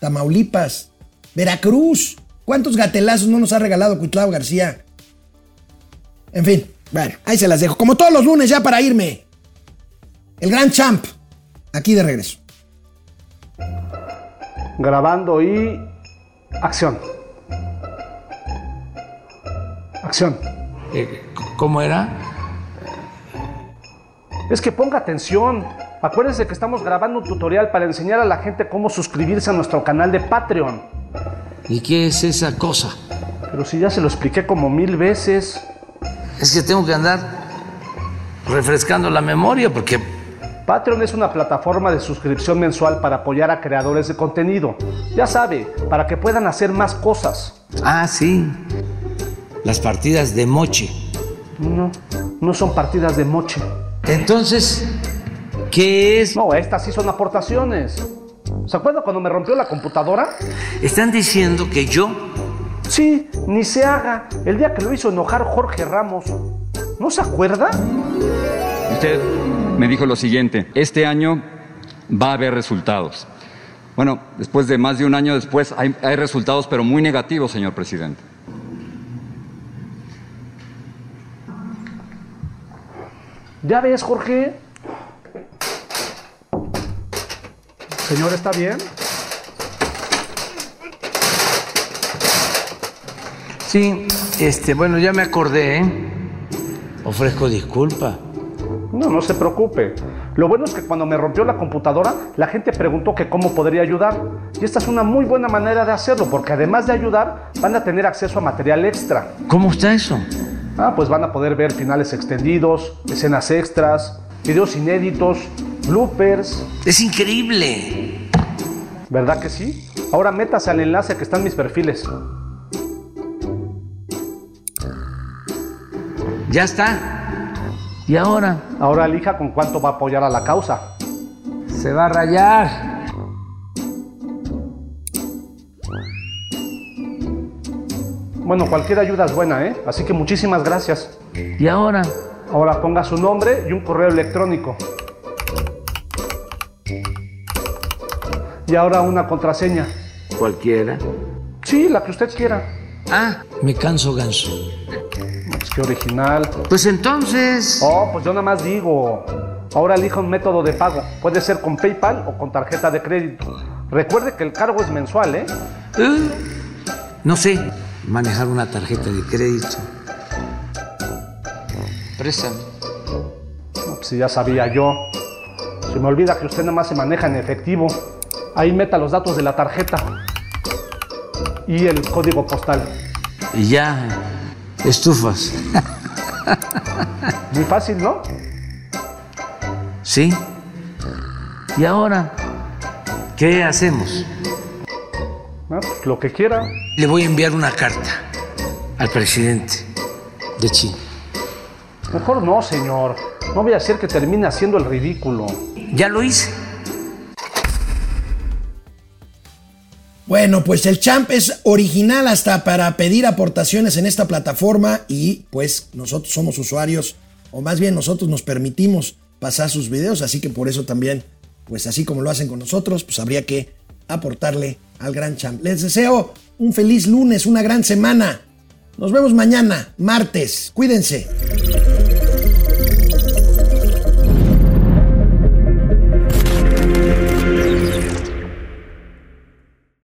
Tamaulipas, Veracruz. ¿Cuántos gatelazos no nos ha regalado Cuitlao García? En fin, bueno, ahí se las dejo. Como todos los lunes ya para irme. El gran champ, aquí de regreso. Grabando y acción. Acción. Eh, ¿Cómo era? Es que ponga atención. Acuérdense que estamos grabando un tutorial para enseñar a la gente cómo suscribirse a nuestro canal de Patreon. ¿Y qué es esa cosa? Pero si ya se lo expliqué como mil veces. Es que tengo que andar refrescando la memoria porque Patreon es una plataforma de suscripción mensual para apoyar a creadores de contenido. Ya sabe, para que puedan hacer más cosas. Ah, sí. Las partidas de moche. No, no son partidas de moche. Entonces, ¿qué es? No, estas sí son aportaciones. ¿Se acuerda cuando me rompió la computadora? Están diciendo que yo Sí, ni se haga. El día que lo hizo enojar Jorge Ramos. ¿No se acuerda? Usted me dijo lo siguiente, este año va a haber resultados. Bueno, después de más de un año después hay, hay resultados, pero muy negativos, señor presidente. Ya ves, Jorge. Señor, ¿está bien? Sí, este, bueno, ya me acordé, ¿eh? Ofrezco disculpa. No, no se preocupe. Lo bueno es que cuando me rompió la computadora, la gente preguntó que cómo podría ayudar. Y esta es una muy buena manera de hacerlo, porque además de ayudar, van a tener acceso a material extra. ¿Cómo está eso? Ah, pues van a poder ver finales extendidos, escenas extras, videos inéditos, bloopers. Es increíble. ¿Verdad que sí? Ahora métase al enlace que está en mis perfiles. Ya está. ¿Y ahora? Ahora elija con cuánto va a apoyar a la causa. Se va a rayar. Bueno, cualquier ayuda es buena, ¿eh? Así que muchísimas gracias. ¿Y ahora? Ahora ponga su nombre y un correo electrónico. Y ahora una contraseña. Cualquiera. Sí, la que usted quiera. Ah, me canso ganso. Pues qué original. Pues entonces. Oh, pues yo nada más digo. Ahora elija un método de pago. Puede ser con PayPal o con tarjeta de crédito. Recuerde que el cargo es mensual, ¿eh? Eh, no sé manejar una tarjeta de crédito. No, pues si ya sabía yo. Se me olvida que usted nada más se maneja en efectivo. Ahí meta los datos de la tarjeta. Y el código postal. Y ya estufas. Muy fácil, ¿no? ¿Sí? ¿Y ahora qué hacemos? Ah, pues, lo que quiera. Le voy a enviar una carta al presidente de China. Mejor no, señor. No voy a hacer que termine haciendo el ridículo. Ya lo hice. Bueno, pues el champ es original hasta para pedir aportaciones en esta plataforma y pues nosotros somos usuarios, o más bien nosotros nos permitimos pasar sus videos, así que por eso también, pues así como lo hacen con nosotros, pues habría que aportarle al gran champ. Les deseo un feliz lunes, una gran semana. Nos vemos mañana, martes. Cuídense.